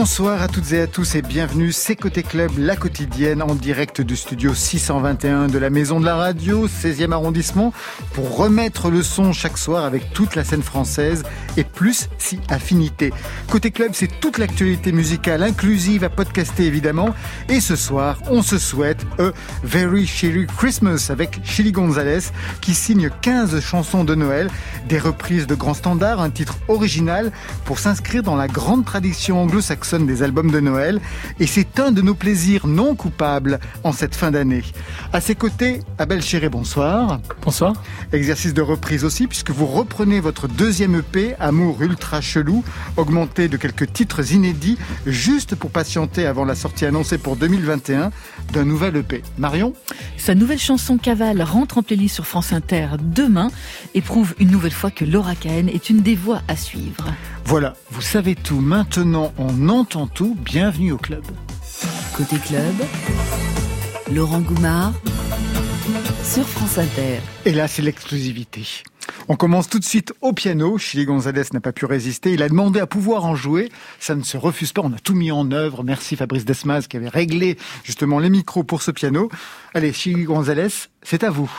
Bonsoir à toutes et à tous et bienvenue, c'est Côté Club, la quotidienne en direct du studio 621 de la Maison de la Radio, 16e arrondissement, pour remettre le son chaque soir avec toute la scène française et plus si affinité. Côté Club, c'est toute l'actualité musicale inclusive à podcaster évidemment. Et ce soir, on se souhaite A Very Chilly Christmas avec Chili Gonzalez qui signe 15 chansons de Noël, des reprises de grands standards, un titre original pour s'inscrire dans la grande tradition anglo-saxonne des albums de Noël et c'est un de nos plaisirs non coupables en cette fin d'année. À ses côtés, Abel Chéré, bonsoir. Bonsoir. Exercice de reprise aussi puisque vous reprenez votre deuxième EP, Amour Ultra Chelou, augmenté de quelques titres inédits juste pour patienter avant la sortie annoncée pour 2021 d'un nouvel EP. Marion? Sa nouvelle chanson Cavale rentre en playlist sur France Inter demain et prouve une nouvelle fois que Laura Cahen est une des voix à suivre. Voilà, vous savez tout. Maintenant, on entend tout. Bienvenue au club. Côté club, Laurent Goumard sur France Inter. Et là, c'est l'exclusivité. On commence tout de suite au piano. Chili Gonzalez n'a pas pu résister. Il a demandé à pouvoir en jouer. Ça ne se refuse pas. On a tout mis en œuvre. Merci Fabrice Desmas qui avait réglé justement les micros pour ce piano. Allez, Chili Gonzalez, c'est à vous.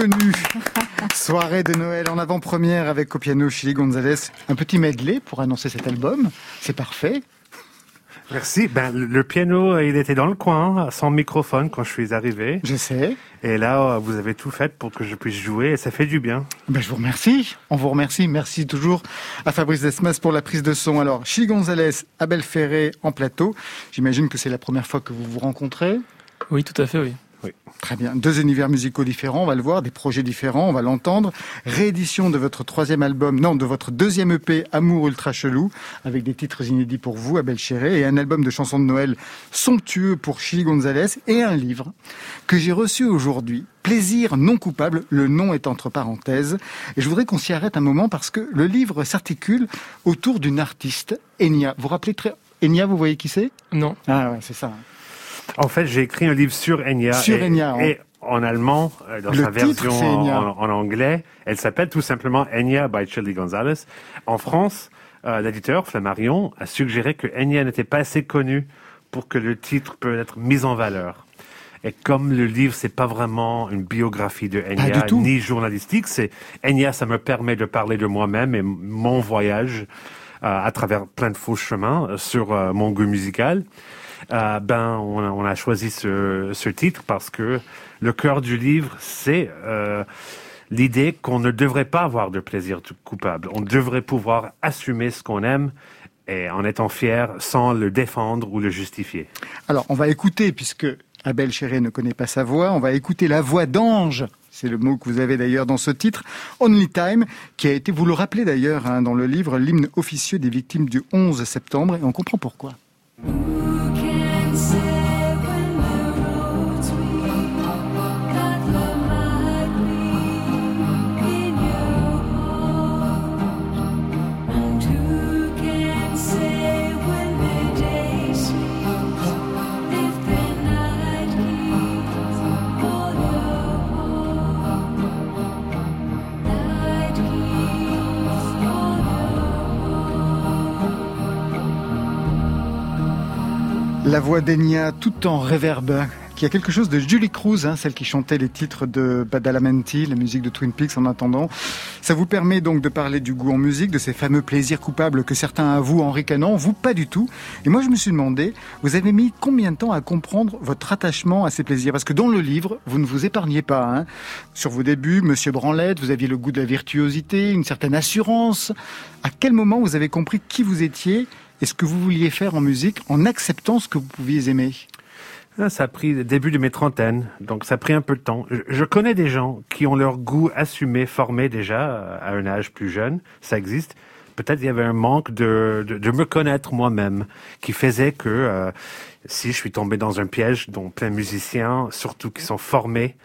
Reconnu. Soirée de Noël en avant-première avec au piano Chili Gonzalez. Un petit medley pour annoncer cet album. C'est parfait. Merci. Ben, le piano, il était dans le coin, sans microphone quand je suis arrivé. Je sais. Et là, vous avez tout fait pour que je puisse jouer et ça fait du bien. Ben, je vous remercie. On vous remercie. Merci toujours à Fabrice Desmas pour la prise de son. Alors, Chili Gonzalez, Abel Ferré en plateau. J'imagine que c'est la première fois que vous vous rencontrez. Oui, tout à fait, oui. Oui. Très bien. Deux univers musicaux différents, on va le voir, des projets différents, on va l'entendre. Réédition de votre troisième album, non, de votre deuxième EP, Amour Ultra Chelou, avec des titres inédits pour vous, Abel Chéré, et un album de chansons de Noël somptueux pour Chili Gonzalez, et un livre que j'ai reçu aujourd'hui, Plaisir non coupable, le nom est entre parenthèses. Et je voudrais qu'on s'y arrête un moment parce que le livre s'articule autour d'une artiste, Enya. Vous vous rappelez très... Enya, vous voyez qui c'est? Non. Ah ouais, c'est ça. En fait, j'ai écrit un livre sur Enya. Sur et, Enya, et en allemand, euh, dans Le sa titre, version en, en anglais, elle s'appelle tout simplement Enya by Chili Gonzalez. En France, euh, l'éditeur Flammarion a suggéré que Enya n'était pas assez connu pour que le titre peut être mis en valeur. Et comme le livre, c'est pas vraiment une biographie de Enya, ni journalistique, c'est Enya, ça me permet de parler de moi-même et mon voyage euh, à travers plein de faux chemins euh, sur euh, mon goût musical. Euh, ben, on a, choisi ce, ce titre parce que le cœur du livre, c'est euh, l'idée qu'on ne devrait pas avoir de plaisir coupable. On devrait pouvoir assumer ce qu'on aime et en étant fier sans le défendre ou le justifier. Alors, on va écouter, puisque Abel Chéré ne connaît pas sa voix, on va écouter la voix d'Ange. C'est le mot que vous avez d'ailleurs dans ce titre, Only Time, qui a été, vous le rappelez d'ailleurs hein, dans le livre, l'hymne officieux des victimes du 11 septembre, et on comprend pourquoi. La voix d'Enya tout en réverbe, qui a quelque chose de Julie Cruz, hein, celle qui chantait les titres de Badalamenti, la musique de Twin Peaks en attendant. Ça vous permet donc de parler du goût en musique, de ces fameux plaisirs coupables que certains avouent en ricanant, vous pas du tout. Et moi je me suis demandé, vous avez mis combien de temps à comprendre votre attachement à ces plaisirs? Parce que dans le livre, vous ne vous épargnez pas. Hein. Sur vos débuts, Monsieur Branlette, vous aviez le goût de la virtuosité, une certaine assurance. À quel moment vous avez compris qui vous étiez et ce que vous vouliez faire en musique en acceptant ce que vous pouviez aimer Ah, Ça a pris le début de mes trentaines, donc ça a pris un peu de temps. Je, connais des gens qui ont leur goût assumé, formé déjà euh, à un âge plus jeune, ça existe. Peut-être il y avait un manque de, de, de me connaître moi-même qui faisait que euh, si je suis tombé dans un piège dont plein de musiciens, surtout qui sont formés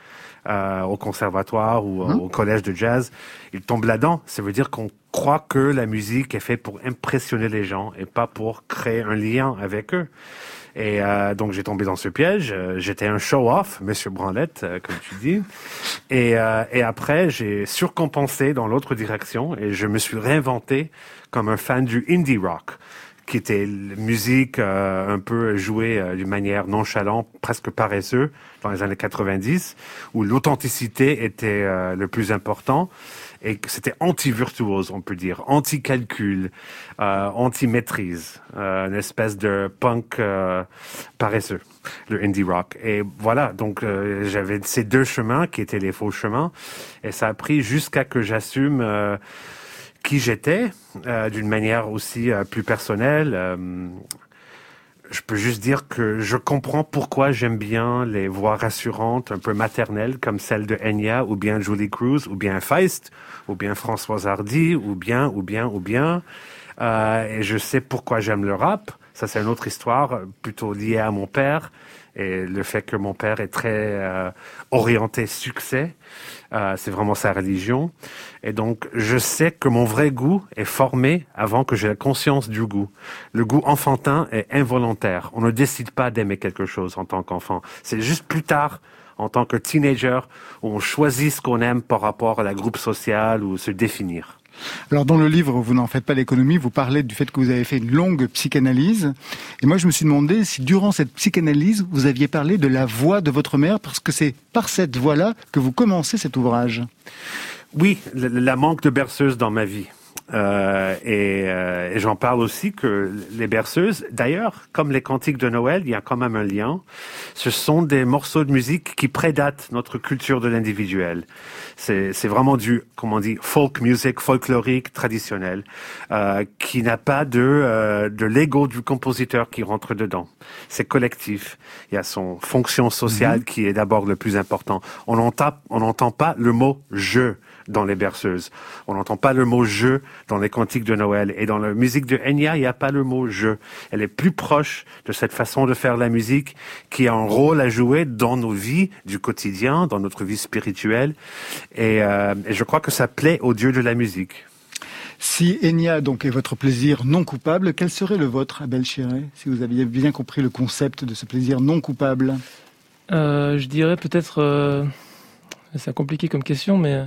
euh, au conservatoire ou au collège de jazz, ils tombent là-dedans. Ça veut dire qu'on croit que la musique est faite pour impressionner les gens et pas pour créer un lien avec eux. Et euh, donc j'ai tombé dans ce piège. Euh, J'étais un show-off, Monsieur Branlette, euh, comme tu dis. Et, euh, et après, j'ai surcompensé dans l'autre direction et je me suis réinventé comme un fan du indie rock, qui était musique euh, un peu jouée euh, d'une manière nonchalante, presque paresseuse, dans les années 90, où l'authenticité était euh, le plus important et c'était anti-virtuose, on peut dire, anti-calcul, euh, anti-maîtrise, euh, une espèce de punk euh, paresseux, le indie rock. Et voilà, donc euh, j'avais ces deux chemins qui étaient les faux chemins, et ça a pris jusqu'à que j'assume euh, qui j'étais, euh, d'une manière aussi plus personnelle. Je peux juste dire que je comprends pourquoi j'aime bien les voix rassurantes, un peu maternelles, comme celle de Enya, ou bien Julie Cruz, ou bien Feist, ou bien Françoise Hardy, ou bien, ou bien, ou bien. Euh, et je sais pourquoi j'aime le rap. Ça, c'est une autre histoire, euh, plutôt liée à mon père et le fait que mon père est très euh, orienté succès. Euh, c'est vraiment sa religion. Et donc, je sais que mon vrai goût est formé avant que j'ai la conscience du goût. Le goût enfantin est involontaire. On ne décide pas d'aimer quelque chose en tant qu'enfant. C'est juste plus tard, en tant que teenager, où on choisit ce qu'on aime par rapport à la groupe sociale ou se définir. Alors dans le livre, vous n'en faites pas l'économie, vous parlez du fait que vous avez fait une longue psychanalyse. Et moi je me suis demandé si durant cette psychanalyse, vous aviez parlé de la voix de votre mère, parce que c'est par cette voix-là que vous commencez cet ouvrage. Oui, la manque de berceuse dans ma vie. Euh, et, euh, et j'en parle aussi que les berceuses, d'ailleurs, comme les cantiques de Noël, il y a quand même un lien. Ce sont des morceaux de musique qui prédatent notre culture de l'individuel. C'est, c'est vraiment du, comment on dit, folk music, folklorique, traditionnel, euh, qui n'a pas de, euh, de l'ego du compositeur qui rentre dedans. C'est collectif. Il y a son fonction sociale qui est d'abord le plus important. On n'entend, on n'entend pas le mot je dans les berceuses. On n'entend pas le mot je dans les cantiques de Noël. Et dans la musique de Enya, il n'y a pas le mot je. Elle est plus proche de cette façon de faire la musique qui a un rôle à jouer dans nos vies du quotidien, dans notre vie spirituelle. Et, euh, et je crois que ça plaît au Dieu de la musique. Si Enya donc est votre plaisir non coupable, quel serait le vôtre, Abel Chiré, si vous aviez bien compris le concept de ce plaisir non coupable? Euh, je dirais peut-être. euh, c'est compliqué comme question, mais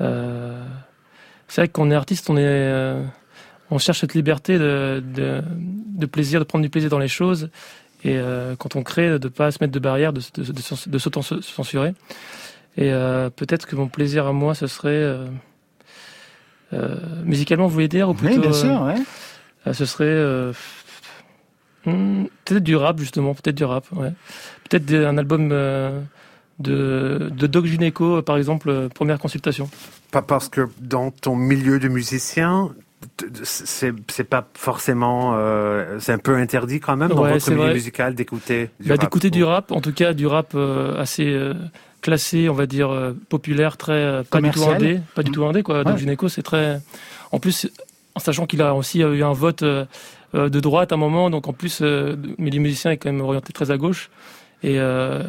euh, c'est vrai qu'on est artiste, on est, euh, on cherche cette liberté de, de, de plaisir, de prendre du plaisir dans les choses, et euh, quand on crée, de ne pas se mettre de barrières, de, de, s'auto-censurer. Et peut-être que mon plaisir à moi, ce serait musicalement, vous voulez dire, ou plutôt, Oui, bien sûr, ouais. ce serait hmm, peut-être du rap justement, peut-être du rap, ouais. Peut-être un album de, de Doc Gineco, euh, par exemple, euh, première consultation. Pas parce que dans ton milieu de musicien, c'est c'est pas forcément, euh, c'est un peu interdit quand même dans Ouais, votre milieu vrai. musical d'écouter du Bah, rap. D'écouter du rap, en tout cas du rap euh, assez euh, classé, on va dire euh, populaire, très euh, pas du tout indé, pas du Mhm. tout indé quoi. Doc Ouais. Gineco, c'est très. En plus, en sachant qu'il a aussi eu un vote de droite à un moment, donc en plus, euh, mais les musiciens est quand même orienté très à gauche. Et, euh,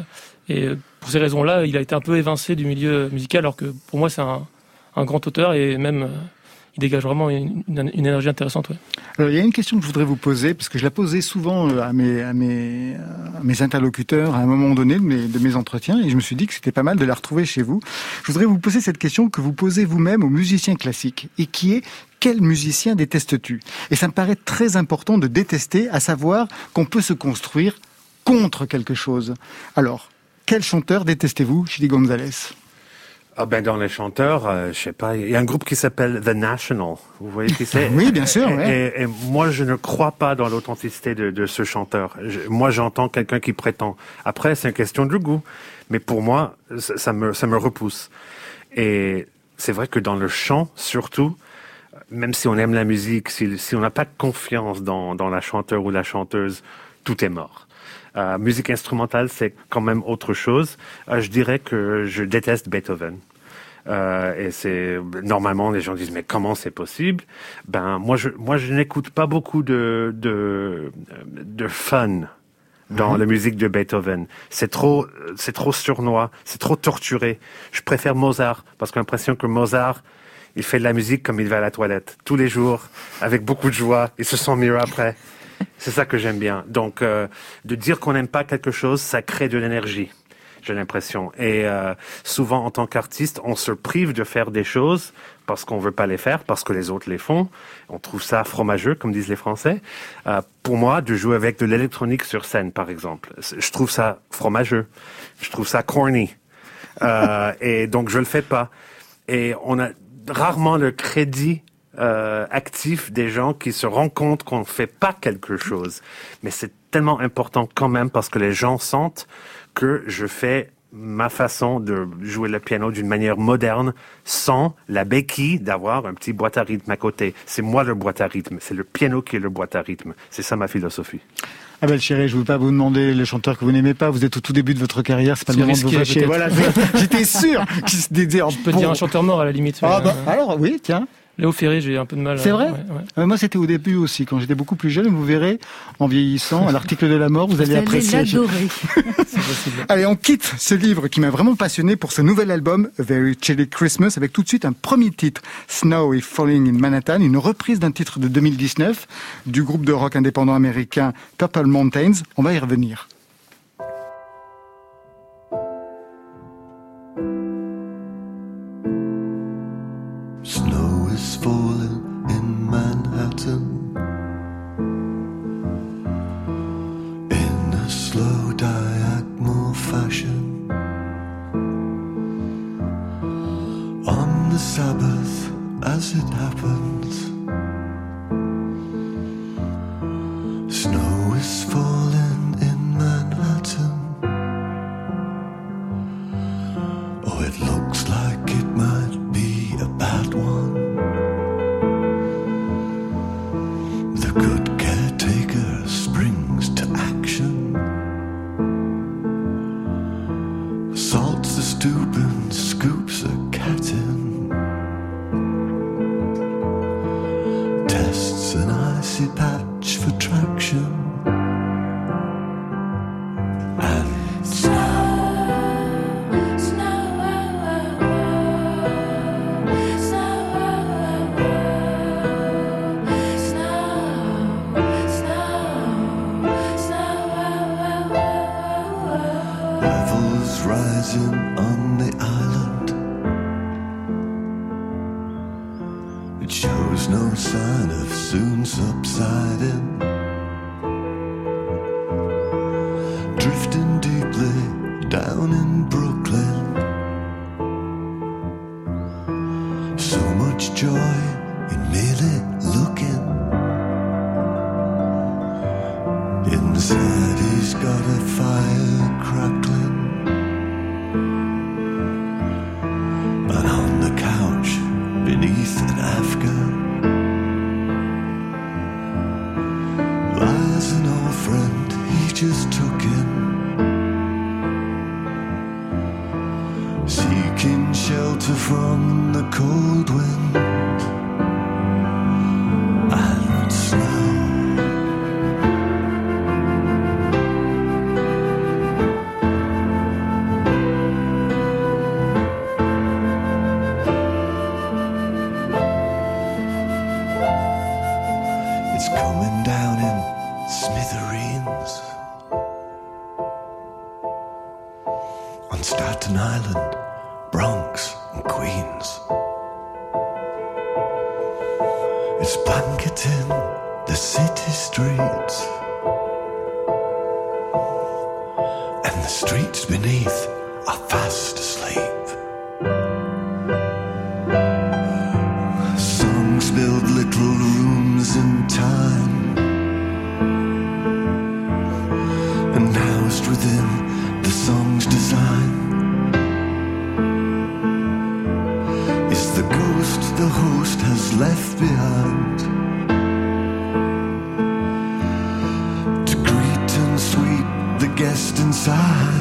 et pour ces raisons-là, il a été un peu évincé du milieu musical, alors que pour moi, c'est un, grand auteur et même euh, il dégage vraiment une, énergie intéressante. Alors, il y a une question que je voudrais vous poser, parce que je la posais souvent euh, à mes interlocuteurs à un moment donné de mes, de mes entretiens, et je me suis dit que c'était pas mal de la retrouver chez vous. Je voudrais vous poser cette question que vous posez vous-même aux musiciens classiques, et qui est quel musicien détestes-tu? Et ça me paraît très important de détester, à savoir qu'on peut se construire contre quelque chose. Alors, quel chanteur détestez-vous, Chili Gonzalez? Ah ben dans les chanteurs, euh, je sais pas, il y a un groupe qui s'appelle The National. Vous voyez qui c'est? Oui, bien sûr, Et, ouais. et- et moi, je ne crois pas dans l'authenticité de, de ce chanteur. Je- moi, j'entends quelqu'un qui prétend. Après, c'est une question de goût, mais pour moi, ça, ça me ça me repousse. Et c'est vrai que dans le chant, surtout, même si on aime la musique, si, si on n'a pas de confiance dans, dans la chanteur ou la chanteuse, tout est mort. Euh, musique instrumentale, c'est quand même autre chose. Euh, je dirais que je déteste Beethoven. Euh, et c'est normalement les gens disent mais comment c'est possible? Ben moi je moi je n'écoute pas beaucoup de de de fun dans la musique de Beethoven. C'est trop c'est trop surnois, c'est trop torturé. Je préfère Mozart parce que j'ai l'impression que Mozart il fait de la musique comme il va à la toilette tous les jours avec beaucoup de joie. Il se sent mieux après. C'est ça que j'aime bien. Donc, euh, de dire qu'on n'aime pas quelque chose, ça crée de l'énergie. J'ai l'impression. Et euh, souvent, en tant qu'artiste, on se prive de faire des choses parce qu'on veut pas les faire, parce que les autres les font. On trouve ça fromageux, comme disent les Français. Euh, pour moi, de jouer avec de l'électronique sur scène, par exemple, je trouve ça fromageux. Je trouve ça corny. Euh, et donc, je le fais pas. Et on a rarement le crédit euh, actif des gens qui se rendent compte qu'on ne fait pas quelque chose. Mais c'est tellement important quand même parce que les gens sentent que je fais ma façon de jouer le piano d'une manière moderne sans la béquille d'avoir un petit boîte à rythme à côté. C'est moi le boîte à rythme, c'est le piano qui est le boîte à rythme. C'est ça ma philosophie. Abel Chiré, je ne veux pas vous demander le chanteur que vous n'aimez pas. Vous êtes au tout début de votre carrière. C'est pas le moment de vous fâcher. Voilà, j'étais sûr qu'il se dédiait en Je peux dire un chanteur mort à la limite. Ah bah, euh, alors oui, tiens. Léo Ferré, j'ai un peu de mal. C'est vrai ouais, ouais. Euh, moi, c'était au début aussi, quand j'étais beaucoup plus jeune. Vous verrez, en vieillissant, à l'article de la mort, vous Vous allez allez apprécier. l'adorer. C'est possible. Allez, on quitte ce livre qui m'a vraiment passionné pour ce nouvel album, A Very Chilly Christmas, avec tout de suite un premier titre, Snow is Falling in Manhattan, une reprise d'un titre de 2019 du groupe de rock indépendant américain Purple Mountains. On va y revenir. inside outside.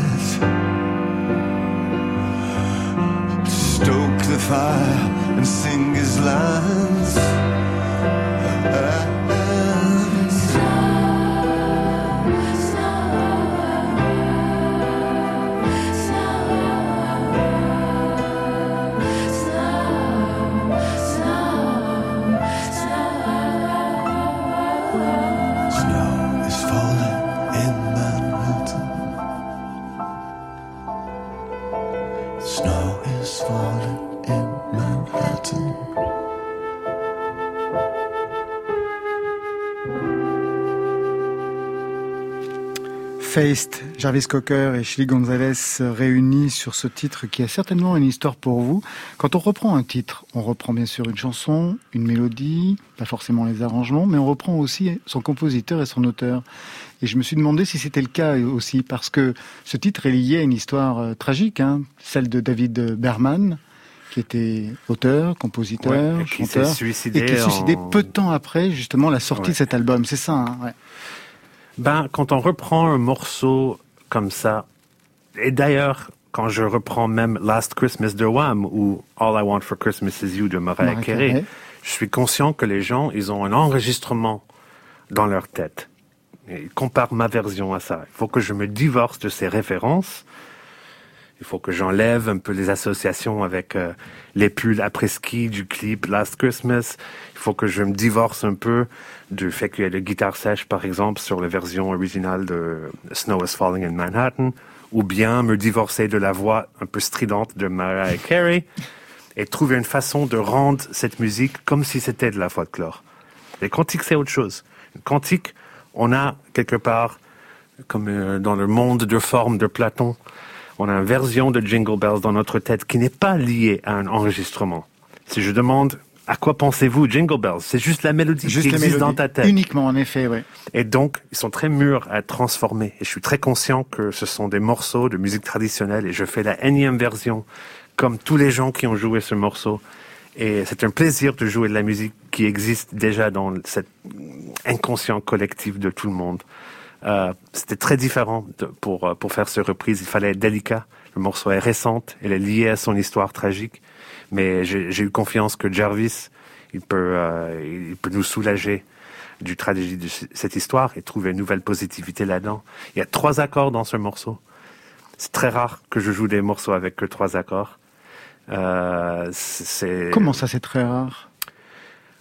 Jarvis Cocker et Chili Gonzalez réunis sur ce titre qui a certainement une histoire pour vous. Quand on reprend un titre, on reprend bien sûr une chanson, une mélodie, pas forcément les arrangements, mais on reprend aussi son compositeur et son auteur. Et je me suis demandé si c'était le cas aussi, parce que ce titre est lié à une histoire euh, tragique, hein, celle de David Berman, qui était auteur, compositeur, Ouais, et qui s'est chanteur, suicidé et qui est suicidé peu de temps après justement la sortie Ouais. de cet album. C'est ça, hein, ouais. Ben, quand on reprend un morceau comme ça, et d'ailleurs, quand je reprends même Last Christmas de Wham ou All I Want for Christmas Is You de Mariah Carey, je suis conscient que les gens, ils ont un enregistrement dans leur tête. Ils comparent ma version à ça. Il faut que je me divorce de ces références. Il faut que j'enlève un peu les associations avec euh, les pulls après-ski du clip Last Christmas. Il faut que je me divorce un peu du fait qu'il y a le guitare sèche, par exemple, sur la version originale de Snow is Falling in Manhattan, ou bien me divorcer de la voix un peu stridente de Mariah Carey et trouver une façon de rendre cette musique comme si c'était de la folklore. Les cantiques, c'est autre chose. Une cantique, on a quelque part, comme euh, dans le monde de forme de Platon, on a une version de Jingle Bells dans notre tête qui n'est pas liée à un enregistrement. Si je demande à quoi pensez-vous Jingle Bells, c'est juste la mélodie Juste qui la existe mélodie. dans ta tête. Uniquement, en effet, ouais. Et donc, ils sont très mûrs à être transformés. Et je suis très conscient que ce sont des morceaux de musique traditionnelle et je fais la énième version comme tous les gens qui ont joué ce morceau. Et c'est un plaisir de jouer de la musique qui existe déjà dans cet inconscient collectif de tout le monde. Euh, C'était très différent pour, euh, pour faire ce reprise. Il fallait être délicat. Le morceau est récente, elle est liée à son histoire tragique. Mais j'ai eu confiance que Jarvis, il peut, euh, il peut nous soulager du tragédie de cette histoire et trouver une nouvelle positivité là-dedans. Il y a trois accords dans ce morceau. C'est très rare que je joue des morceaux avec que trois accords. Comment ça, c'est très rare?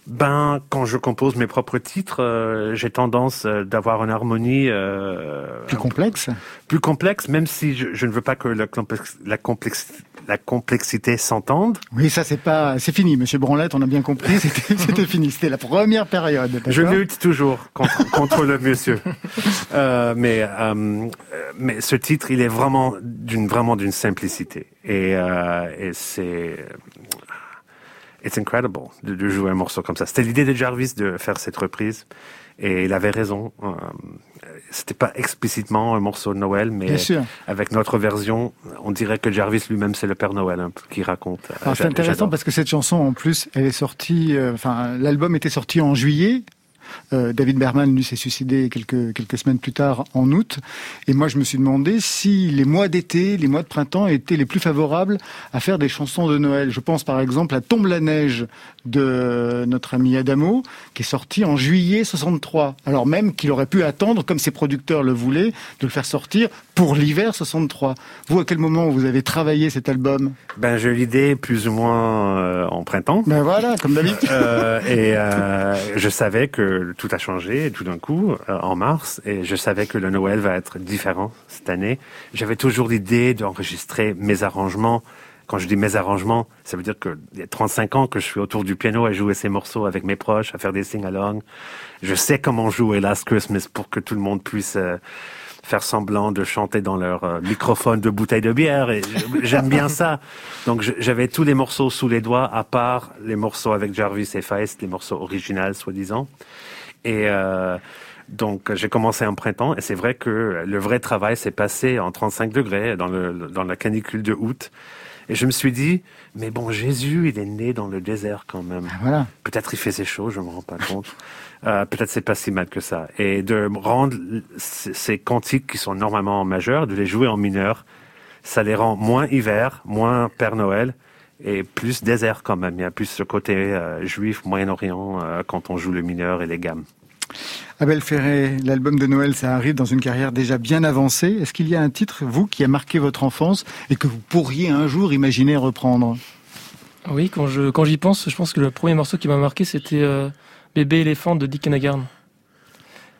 Ben, quand je compose mes propres titres, euh, j'ai tendance euh, d'avoir une harmonie euh, Plus complexe? Plus complexe, même si je, je ne veux pas que la, complex- la, complex- la complexité s'entende. Oui, ça, c'est pas, c'est fini, monsieur Branlette, on a bien compris, c'était fini. C'était la première période. Je lutte toujours contre, contre le monsieur. Euh, mais, mais ce titre, il est vraiment d'une vraiment d'une simplicité. Et, et c'est it's incredible de, de jouer un morceau comme ça. C'était l'idée de Jarvis de faire cette reprise. Et il avait raison. Euh, C'était pas explicitement un morceau de Noël, mais avec notre version, on dirait que Jarvis lui-même c'est le Père Noël peu, qui raconte. Euh, Alors, c'est intéressant parce que cette chanson, en plus, elle est sortie, euh, enfin, l'album était sorti en juillet. Euh, David Berman, lui, s'est suicidé quelques, quelques semaines plus tard, en août. Et moi, je me suis demandé si les mois d'été, les mois de printemps étaient les plus favorables à faire des chansons de Noël. Je pense, par exemple, à Tombe la neige de notre ami Adamo, qui est sorti en juillet 63. Alors même qu'il aurait pu attendre, comme ses producteurs le voulaient, de le faire sortir pour l'hiver 63. Vous, à quel moment vous avez travaillé cet album? Ben, j'ai eu l'idée plus ou moins euh, en printemps. Ben voilà, comme d'habitude. Euh, et euh, je savais que tout a changé tout d'un coup euh, en mars et je savais que le Noël va être différent cette année. J'avais toujours l'idée d'enregistrer mes arrangements. Quand je dis mes arrangements, ça veut dire que il y a 35 ans que je suis autour du piano à jouer ces morceaux avec mes proches, à faire des sing-along. Je sais comment jouer Last Christmas pour que tout le monde puisse euh, faire semblant de chanter dans leur euh, microphone de bouteille de bière. Et j'aime bien ça. Donc j'avais tous les morceaux sous les doigts, à part les morceaux avec Jarvis et Feist, les morceaux originaux, soi-disant. Et euh, donc j'ai commencé en printemps, et c'est vrai que le vrai travail s'est passé en 35 degrés dans, le, dans la canicule de août. Et je me suis dit, mais bon, Jésus, il est né dans le désert quand même. Voilà. Peut-être il faisait chaud, je me rends pas compte. Euh, Peut-être c'est pas si mal que ça. Et de rendre ces cantiques qui sont normalement en majeur, de les jouer en mineur, ça les rend moins hiver, moins Père Noël et plus désert quand même. Il y a plus ce côté euh, juif, Moyen-Orient euh, quand on joue le mineur et les gammes. Abel Ferré, l'album de Noël, ça arrive dans une carrière déjà bien avancée. Est-ce qu'il y a un titre, vous, qui a marqué votre enfance et que vous pourriez un jour imaginer reprendre? Oui, quand je quand j'y pense, je pense que le premier morceau qui m'a marqué, c'était euh, Bébé éléphant de Dick Hanagarn.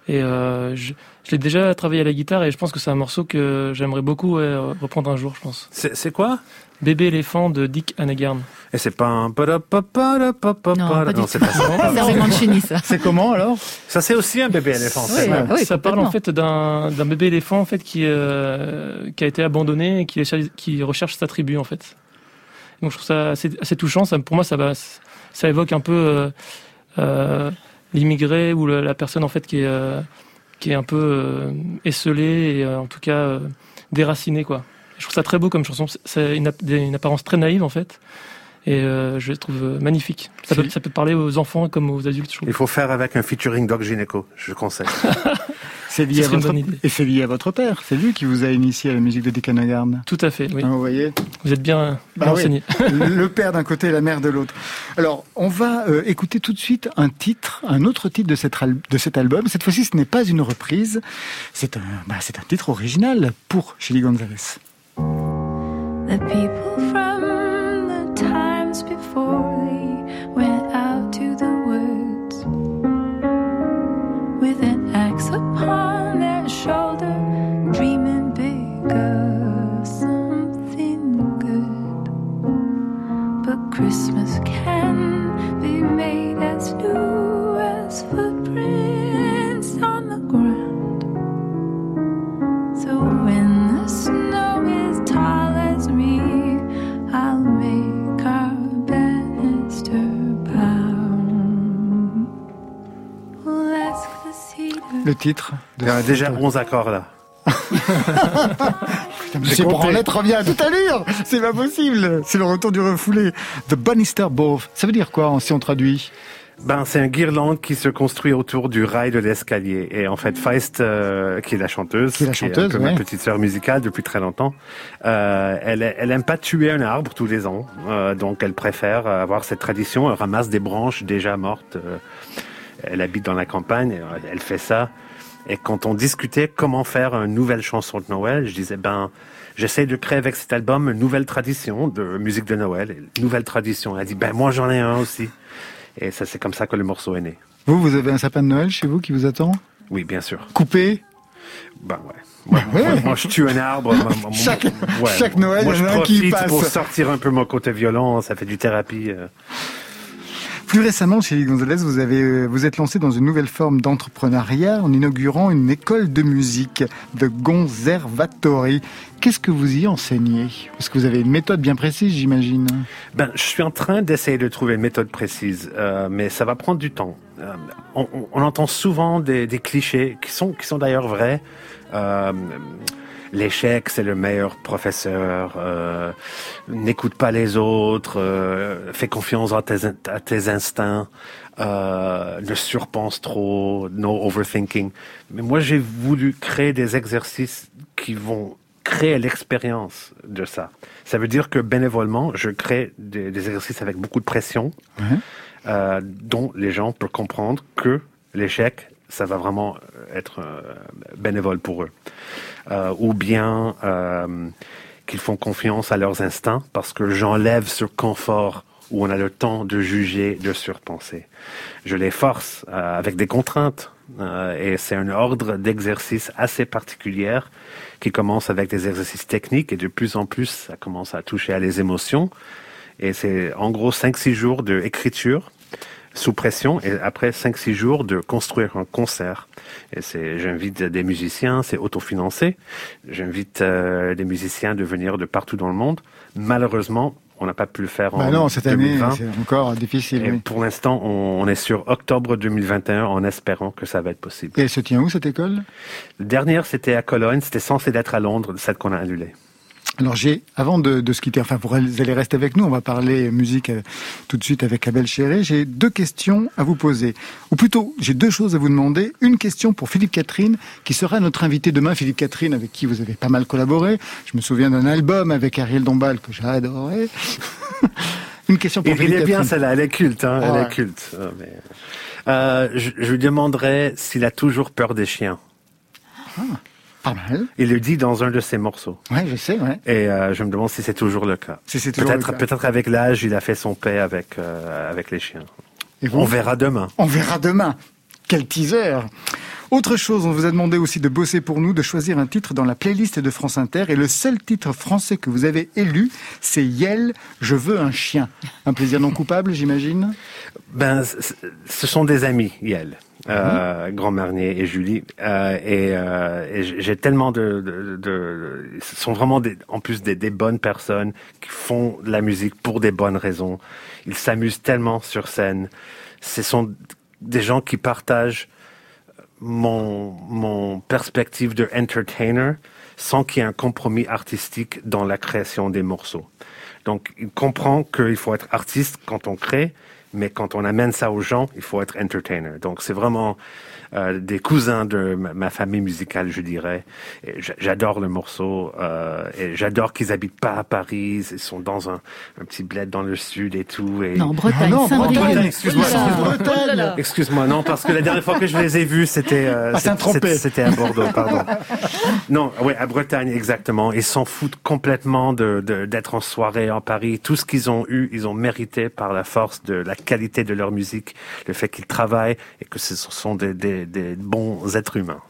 Et euh, je, je l'ai déjà travaillé à la guitare et je pense que c'est un morceau que j'aimerais beaucoup ouais, reprendre un jour, je pense. C'est c'est quoi? Bébé éléphant de Dick Hanagarn. Et c'est pas un... Non, pas du Non, tout. c'est pas ça. Ça, c'est Mancini, ça. C'est comment alors? Ça, c'est aussi un bébé éléphant. Oui, vrai. oui, ça parle en fait d'un d'un bébé éléphant en fait qui euh, qui a été abandonné et qui, qui recherche sa tribu en fait. Donc je trouve ça assez, assez touchant. Ça, pour moi, ça va, ça évoque un peu euh, euh, l'immigré ou la personne en fait qui est euh, qui est un peu euh, esselée et euh, en tout cas euh, déracinée quoi. Je trouve ça très beau comme chanson. C'est- une, une apparence très naïve en fait. Et euh, je la trouve euh, magnifique. Ça peut, ça peut parler aux enfants comme aux adultes, je. Il faut faire avec un featuring Doc Gineco, je conseille. C'est lié à votre et c'est lié à votre père. C'est lui qui vous a initié à la musique de Dick. Tout à fait, oui. Hein, vous voyez, Vous êtes bien, bien Bah oui. renseigné. le père d'un côté et la mère de l'autre. Alors, on va euh, écouter tout de suite un titre, un autre titre de, cet al- de cet album. Cette fois-ci, ce n'est pas une reprise. C'est un, bah, c'est un titre original pour Chili Gonzalez. The people from the times before they went out to the woods with an axe upon their shoulder, dreaming big of something good. But Christmas titre de Il y a déjà 11 accords là. Monsieur compté. Branlette revient à toute allure C'est pas possible C'est le retour du refoulé. The Bannister Bow. Ça veut dire quoi si on traduit Ben, c'est un guirlande qui se construit autour du rail de l'escalier. Et en fait, Feist, euh, qui est la chanteuse, Qui est la chanteuse, un peu ouais. ma petite sœur musicale depuis très longtemps, euh, elle, elle aime pas tuer un arbre tous les ans. Euh, donc, elle préfère avoir cette tradition. Elle ramasse des branches déjà mortes. Elle habite dans la campagne, elle fait ça. Et quand on discutait comment faire une nouvelle chanson de Noël, je disais, ben, j'essaie de créer avec cet album une nouvelle tradition de musique de Noël, une nouvelle tradition. Elle a dit, ben, moi, j'en ai un aussi. Et ça, c'est comme ça que le morceau est né. Vous, vous avez un sapin de Noël chez vous qui vous attend? Oui, bien sûr. Coupé? Ben, ouais. Moi, moi, moi, je tue un arbre. Moi, Chaque- ouais. chaque Noël, moi, je un qui profite passe. pour sortir un peu mon côté violent. Ça fait du thérapie. euh. Plus récemment, chez Gonzalez, vous avez, euh, vous êtes lancé dans une nouvelle forme d'entrepreneuriat en inaugurant une école de musique de Gonzervatori. Qu'est-ce que vous y enseignez? Parce que vous avez une méthode bien précise, j'imagine? Ben, je suis en train d'essayer de trouver une méthode précise, euh, mais ça va prendre du temps. Euh, on, entend souvent des, clichés qui sont, qui sont d'ailleurs vrais. L'échec, c'est le meilleur professeur. euh, N'écoute pas les autres. euh, fais confiance à tes, à tes instincts. Euh, ne surpense trop. No overthinking. Mais moi, j'ai voulu créer des exercices qui vont créer l'expérience de ça. Ça veut dire que bénévolement, je crée des, des exercices avec beaucoup de pression, Ouais. euh, dont les gens peuvent comprendre que l'échec, ça va vraiment être euh, bénévole pour eux. Euh, ou bien euh, qu'ils font confiance à leurs instincts parce que j'enlève ce confort où on a le temps de juger, de surpenser. Je les force euh, avec des contraintes. euh, et c'est un ordre d'exercice assez particulier qui commence avec des exercices techniques et de plus en plus, ça commence à toucher à les émotions. Et c'est en gros 5-6 jours d'écriture sous pression et après 5-6 jours de construire un concert. Et c'est, j'invite des musiciens, c'est autofinancé. J'invite euh, des musiciens de venir de partout dans le monde. Malheureusement, on n'a pas pu le faire en Bah non, cette année, 2020. c'est encore difficile. Et oui. pour l'instant, on, on est sur octobre 2021 en espérant que ça va être possible. Et elle se tient où cette école? La dernière, c'était à Cologne. C'était censé être à Londres, celle qu'on a annulée. Alors j'ai, avant de, de se quitter, enfin vous allez rester avec nous, on va parler musique euh, tout de suite avec Abel Chéré. J'ai deux questions à vous poser. Ou plutôt, j'ai deux choses à vous demander. Une question pour Philippe Catherine, qui sera notre invité demain. Philippe Catherine, avec qui vous avez pas mal collaboré. Je me souviens d'un album avec Ariel Dombal que j'ai adoré. Une question pour Il, il Philippe est bien celle-là, elle est culte. Hein. Elle est culte. Mais, euh, je, je lui demanderais s'il a toujours peur des chiens. Pas mal. Il le dit dans un de ses morceaux. Ouais, je sais, ouais. Et euh, je me demande si c'est toujours le cas. Si c'est toujours Peut-être peut-être avec l'âge, il a fait son paix avec, euh, avec les chiens. Et vous? On verra demain. On verra demain. Quel teaser Autre chose, on vous a demandé aussi de bosser pour nous, de choisir un titre dans la playlist de France Inter. Et le seul titre français que vous avez élu, c'est Yel, je veux un chien. Un plaisir non coupable, j'imagine Ben, ce sont des amis, Yel, euh, Grand Marnier et Julie, euh, et, euh, et j'ai tellement de, de, de- ce sont vraiment des, en plus des, des bonnes personnes qui font de la musique pour des bonnes raisons. Ils s'amusent tellement sur scène. Ce sont des gens qui partagent mon, mon perspective de entertainer sans qu'il y ait un compromis artistique dans la création des morceaux. Donc, il comprend qu'il faut être artiste quand on crée, mais quand on amène ça aux gens, il faut être entertainer. Donc, c'est vraiment euh, des cousins de ma, famille musicale, je dirais. J'adore le morceau euh, et j'adore qu'ils habitent pas à Paris. Ils sont dans un, un petit bled dans le sud et tout. Et... Non, Bretagne, Ah non, Saint-Brieuc. Bretagne, excuse-moi, Oh excuse-moi. Oh. Excuse-moi, non, parce que la dernière fois que je les ai vus, c'était euh, À Saint-Tropez. c'était- à Bordeaux, pardon. Non, oui, à Bretagne, exactement. Ils s'en foutent complètement de de- d'être en soirée en Paris. Tout ce qu'ils ont eu, ils ont mérité par la force de la qualité de leur musique, le fait qu'ils travaillent et que ce sont des, des, des bons êtres humains.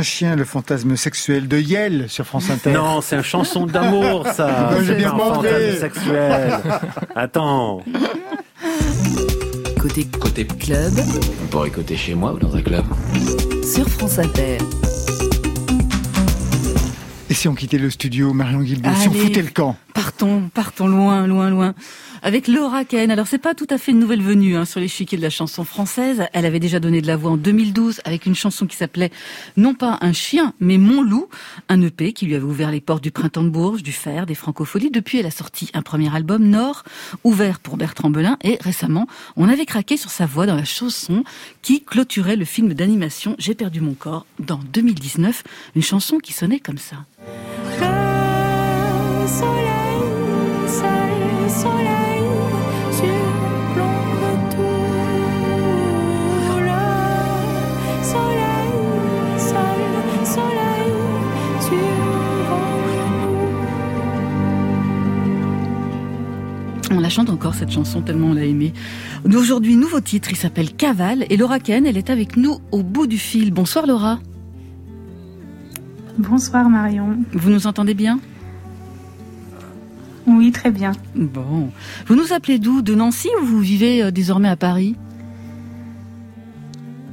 Un chien, le fantasme sexuel de Yel sur France Inter. Non, c'est une chanson d'amour, ça. C'est bien un fantasme sexuel. Attends. Côté Côté club On pourrait écouter chez moi ou dans un club. sur France Inter. Et si on quittait le studio, Marion Guilbault, si on foutait le camp? Partons, partons loin, loin, loin. Avec Laura Cahen. Alors c'est pas tout à fait une nouvelle venue hein, sur l'échiquier de la chanson française. Elle avait déjà donné de la voix en 2012 avec une chanson qui s'appelait non pas un chien, mais Mon loup, un EP qui lui avait ouvert les portes du printemps de Bourges, du Fer, des francopholies. Depuis, elle a sorti un premier album Nord, ouvert pour Bertrand Belin, et récemment, on avait craqué sur sa voix dans la chanson qui clôturait le film d'animation J'ai perdu mon corps dans 2019, une chanson qui sonnait comme ça. Le soleil, soleil, chante encore cette chanson tellement on l'a aimée. Aujourd'hui, nouveau titre, il s'appelle Cavale et Laura Ken, elle est avec nous au bout du fil. Bonsoir Laura. Bonsoir Marion. Vous nous entendez bien? Oui, très bien. Bon. Vous nous appelez d'où? De Nancy ou vous vivez euh, désormais à Paris?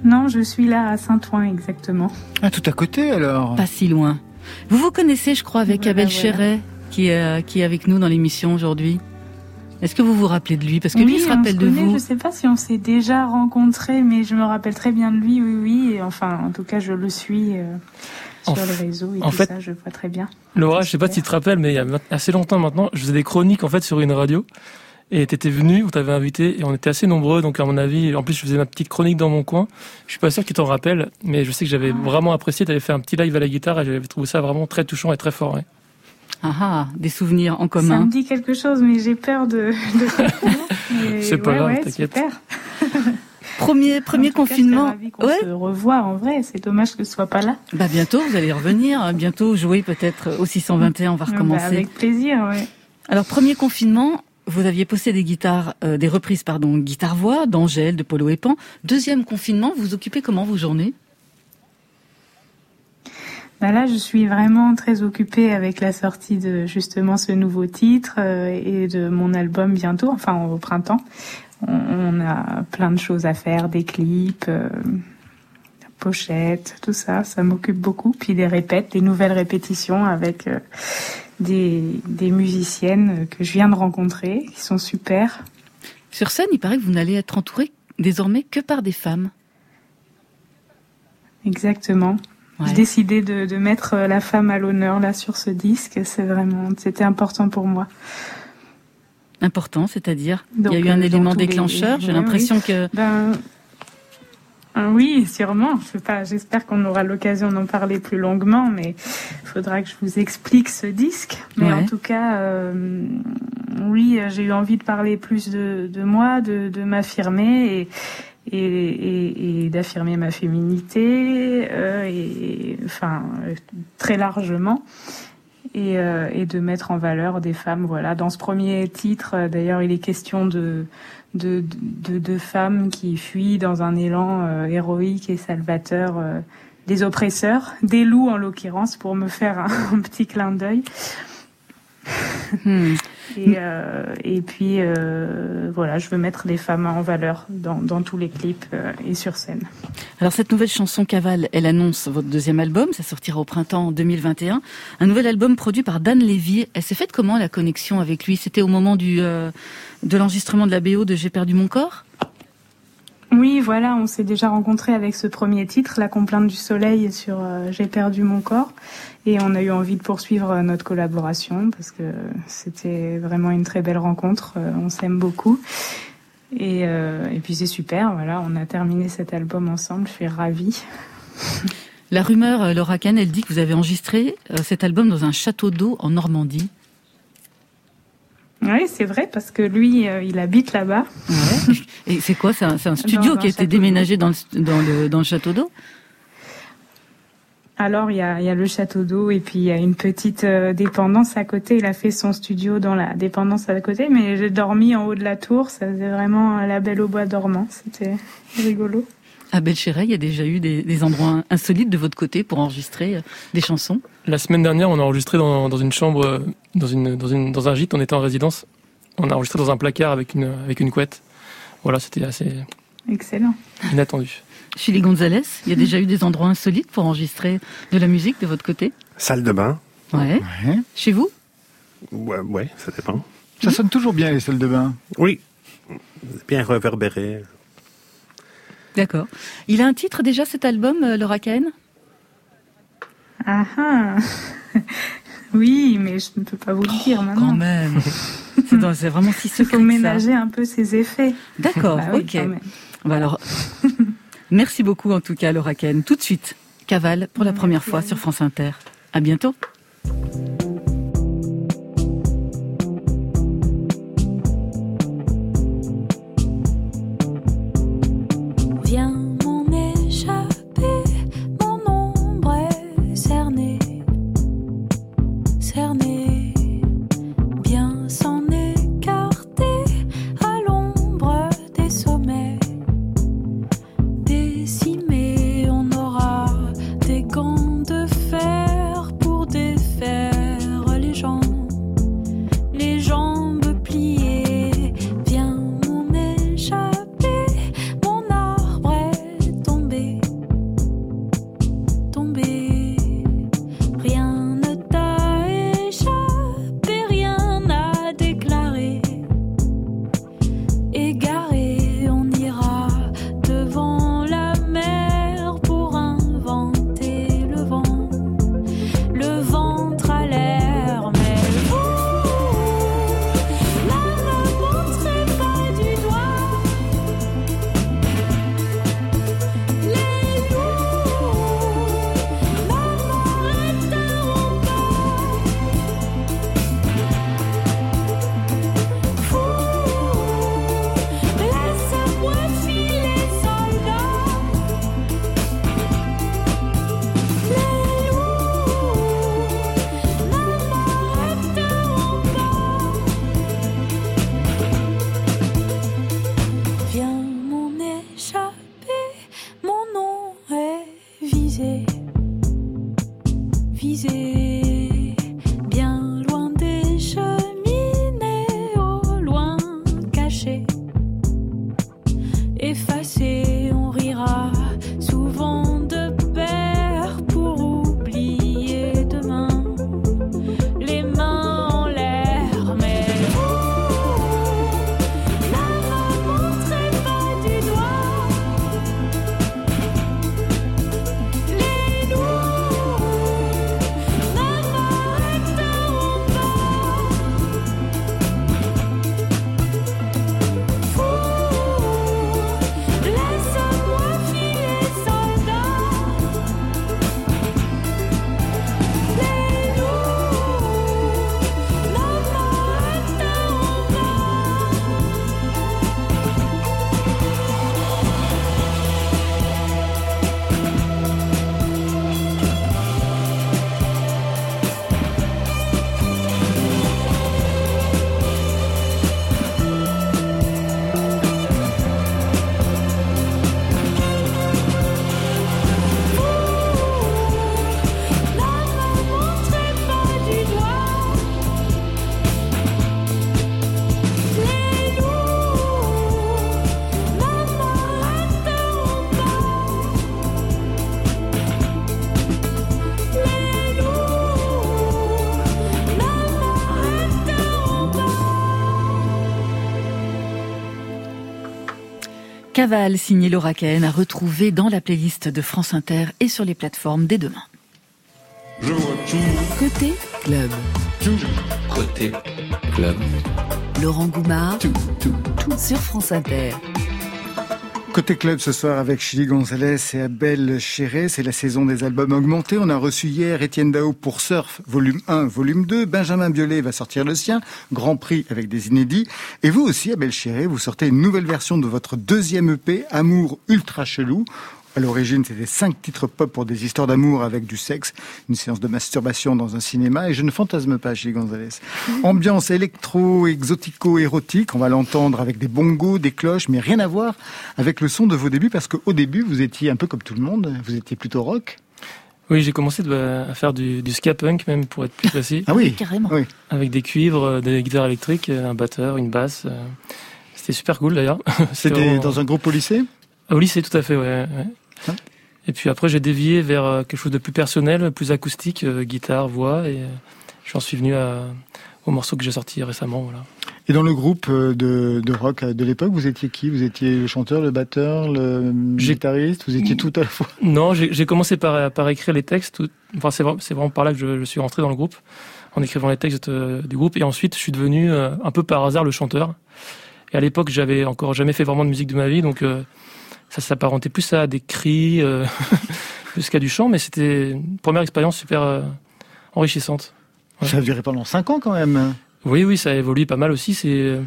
Non, je suis là à Saint-Ouen exactement. Ah, tout à côté alors Pas si loin. Vous vous connaissez, je crois, avec Voilà, Abel voilà. Chéret, qui est, euh, qui est avec nous dans l'émission aujourd'hui? Est-ce que vous vous rappelez de lui? Parce que lui, il se on rappelle se de connaît, vous. Je sais pas si on s'est déjà rencontrés, mais je me rappelle très bien de lui, oui, oui. Et enfin, en tout cas, je le suis euh, sur les réseaux et en tout fait- ça, je vois très bien. Laura, je sais pas si tu te rappelles, mais il y a assez longtemps maintenant, je faisais des chroniques en fait sur une radio. Et t'étais venu, on t'avait invité, et on était assez nombreux, donc à mon avis, en plus je faisais ma petite chronique dans mon coin. Je suis pas sûr tu t'en rappelles, mais je sais que j'avais vraiment apprécié, t'avais fait un petit live à la guitare, et j'avais trouvé ça vraiment très touchant et très fort. ouais. Ah ah, des souvenirs en Ça commun. me dit quelque chose, mais j'ai peur de. de C'est pas ouais, grave, ouais, t'inquiète. super. Premier, premier En tout cas, confinement. qu'on ouais. se revoie en vrai. C'est dommage que ce soit pas là. Bah bientôt, vous allez revenir. hein, Bientôt jouer peut-être au 621. On va Ah bah, recommencer. avec plaisir, ouais. Alors premier confinement, vous aviez posté des guitares, euh, des reprises pardon, guitare voix d'Angèle, de Polo et Pan. Deuxième confinement, vous vous occupez comment vos journées? Bah là, je suis vraiment très occupée avec la sortie de justement ce nouveau titre euh, et de mon album bientôt, enfin au printemps. On, a plein de choses à faire, des clips, euh, pochettes, tout ça. Ça m'occupe beaucoup. Puis des répètes, des nouvelles répétitions avec euh, des, des musiciennes que je viens de rencontrer, qui sont super. Sur scène, il paraît que vous n'allez être entouré désormais que par des femmes. Exactement. J'ai décidé de, de mettre euh, la femme à l'honneur là sur ce disque. C'est vraiment, c'était important pour moi. Important, c'est-à-dire il y a eu un euh, élément les- déclencheur. J'ai l'impression que Ben euh, oui, sûrement. Je sais pas. J'espère qu'on aura l'occasion d'en parler plus longuement, mais il faudra que je vous explique ce disque. Mais Ouais. en tout cas, euh, oui, j'ai eu envie de parler plus de, de moi, de, de m'affirmer et et, d'affirmer ma féminité, euh, enfin très largement. Et, euh, et de mettre en valeur des femmes. Voilà, dans ce premier titre, euh, d'ailleurs, il est question de de, de, de femmes qui fuient dans un élan héroïque et salvateur des oppresseurs, des loups en l'occurrence, pour me faire un, un petit clin d'œil. hmm, Et, euh, et puis euh, voilà, je veux mettre les femmes en valeur dans, tous les clips euh, et sur scène. Alors cette nouvelle chanson Cavale, elle annonce votre deuxième album, ça sortira au printemps 2021. Un nouvel album produit par Dan Levy. Elle s'est faite comment la connexion avec lui? C'était au moment du de l'enregistrement de la BO de J'ai perdu mon corps? Oui, voilà, on s'est déjà rencontrés avec ce premier titre, La complainte du soleil sur euh, J'ai perdu mon corps. Et on a eu envie de poursuivre euh, notre collaboration parce que c'était vraiment une très belle rencontre. euh, on s'aime beaucoup. Et, puis c'est super, voilà, on a terminé cet album ensemble, je suis ravie. La rumeur, Laura Kahn, elle dit que vous avez enregistré cet album dans un château d'eau en Normandie. Oui, c'est vrai, parce que lui, euh, il habite là-bas. Ouais. Et c'est quoi? C'est un, studio Dans qui a été déménagé dans le, dans le, dans le château d'eau? Alors, il y a, il y a le château d'eau et puis il y a une petite euh, dépendance à côté. Il a fait son studio dans la dépendance à côté, mais j'ai dormi en haut de la tour. Ça faisait vraiment euh, la belle au bois dormant. C'était rigolo. À Belchéret, il y a déjà eu des, des endroits insolites de votre côté pour enregistrer euh, des chansons La semaine dernière, on a enregistré dans, dans une chambre, euh, dans, une, dans, une, dans un gîte, on était en résidence. On a enregistré dans un placard avec une, avec une couette. Voilà, c'était assez Excellent. inattendu. Chili Gonzalez, il y a déjà eu des endroits insolites pour enregistrer de la musique de votre côté? Salle de bain. Ouais. Ouais. Chez vous? Ouais, ouais, ça dépend. Ça sonne toujours bien les salles de bain. Oui. Bien réverbéré. D'accord. Il a un titre déjà cet album, euh, Laura Cahen Ah ah. Oui, mais je ne peux pas vous le dire Quand maintenant. même. C'est vraiment si Il secret. faut que ça. ménager un peu ses effets. D'accord, Bah ok. quand. Bah alors, merci beaucoup en tout cas, Laura. Tout de suite, Cavale pour la première fois sur France Inter. À bientôt. Est visé, Cavale, signé Laura Cahen, à retrouver dans la playlist de France Inter et sur les plateformes dès demain. Côté club, Côté club. Laurent Goumard sur France Inter. Côté club ce soir avec Chili Gonzalez et Abel Chéré, c'est la saison des albums augmentés. On a reçu hier Étienne Dao pour Surf, volume 1, volume 2. Benjamin Biolay va sortir le sien, Grand Prix avec des inédits. Et vous aussi, Abel Chéré, vous sortez une nouvelle version de votre deuxième EP, Amour Ultra Chelou. À l'origine, c'était cinq titres pop pour des histoires d'amour avec du sexe, une séance de masturbation dans un cinéma, et je ne fantasme pas chez Gonzalez. Ambiance électro, exotico, érotique, on va l'entendre avec des bongos, des cloches, mais rien à voir avec le son de vos débuts, parce qu'au début, vous étiez un peu comme tout le monde, vous étiez plutôt rock. Oui, j'ai commencé à faire du, du ska punk même pour être plus précis, Ah oui, Carrément. oui. avec des cuivres, euh, des guitares électriques, euh, un batteur, une basse. euh, C'était super cool d'ailleurs. C'était vraiment- dans un groupe au lycée? Au lycée, tout à fait, ouais. ouais. Et puis après, j'ai dévié vers euh, quelque chose de plus personnel, plus acoustique, euh, guitare, voix, et euh, j'en suis venu à, au morceau que j'ai sorti récemment. Voilà. Et dans le groupe de, de rock de l'époque, vous étiez qui? Vous étiez le chanteur, le batteur, le guitariste? Vous étiez tout à la fois? Non, j'ai commencé par, par écrire les textes. Enfin, c'est vraiment, par là que je, je suis rentré dans le groupe, en écrivant les textes du groupe. Et ensuite, je suis devenu un peu par hasard le chanteur. Et à l'époque, j'avais encore jamais fait vraiment de musique de ma vie, donc euh, ça s'apparentait plus à des cris, euh, plus qu'à du chant. Mais c'était une première expérience super euh, enrichissante. Ouais. Ça a duré pendant 5 ans quand même. Oui, oui, ça a évolué pas mal aussi. C'est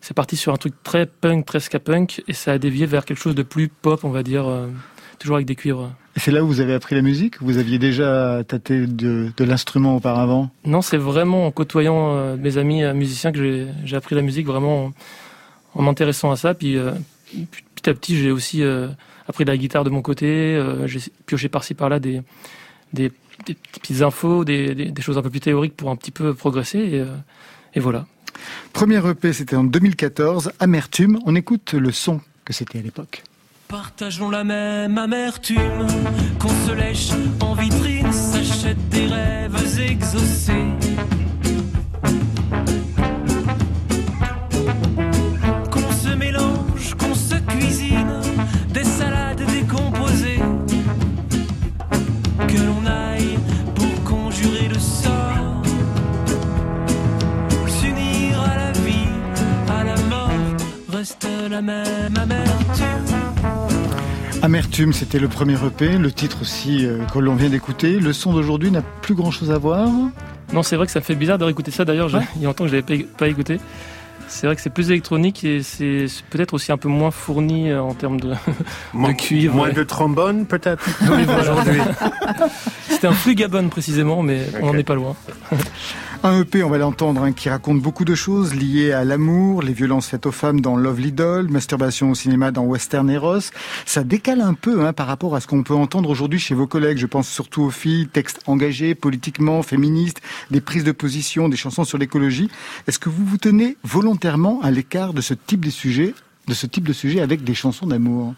c'est parti sur un truc très punk, très ska punk, et ça a dévié vers quelque chose de plus pop, on va dire, euh, toujours avec des cuivres. Et c'est là où vous avez appris la musique Vous aviez déjà tâté de, de l'instrument auparavant? Non, c'est vraiment en côtoyant euh, mes amis euh, musiciens que j'ai- j'ai appris la musique, vraiment en, en m'intéressant à ça. Puis euh, puis, petit à petit, j'ai aussi euh, appris la guitare de mon côté. euh, j'ai pioché par-ci par-là des, des, des petites infos, des, des, des choses un peu plus théoriques pour un petit peu progresser. Et, euh, et voilà. Premier EP, c'était en 2014, Amertume. On écoute le son que c'était à l'époque. Partageons la même amertume, qu'on se lèche en vitrine, s'achète des rêves exaucés. Reste la même amertume. Amertume, c'était le premier EP, le titre aussi euh, que l'on vient d'écouter. Le son d'aujourd'hui n'a plus grand-chose à voir. Non, c'est vrai que ça me fait bizarre de réécouter ça. D'ailleurs, il y a longtemps que je l'avais pas, écouté. C'est vrai que c'est plus électronique et c'est peut-être aussi un peu moins fourni euh, en termes de, Mo- de cuivre. Moins ouais. de trombone, peut-être? Oui, voilà. aujourd'hui. C'était un flugabone précisément, mais on n'en est pas loin. Un EP, on va l'entendre, hein, qui raconte beaucoup de choses liées à l'amour, les violences faites aux femmes dans Lovely Doll, masturbation au cinéma dans Western Eros. Ça décale un peu hein, par rapport à ce qu'on peut entendre aujourd'hui chez vos collègues. Je pense surtout aux filles, textes engagés, politiquement, féministes, des prises de position, des chansons sur l'écologie. Est-ce que vous vous tenez volontairement à l'écart de ce type de sujet, de ce type de sujet avec des chansons d'amour?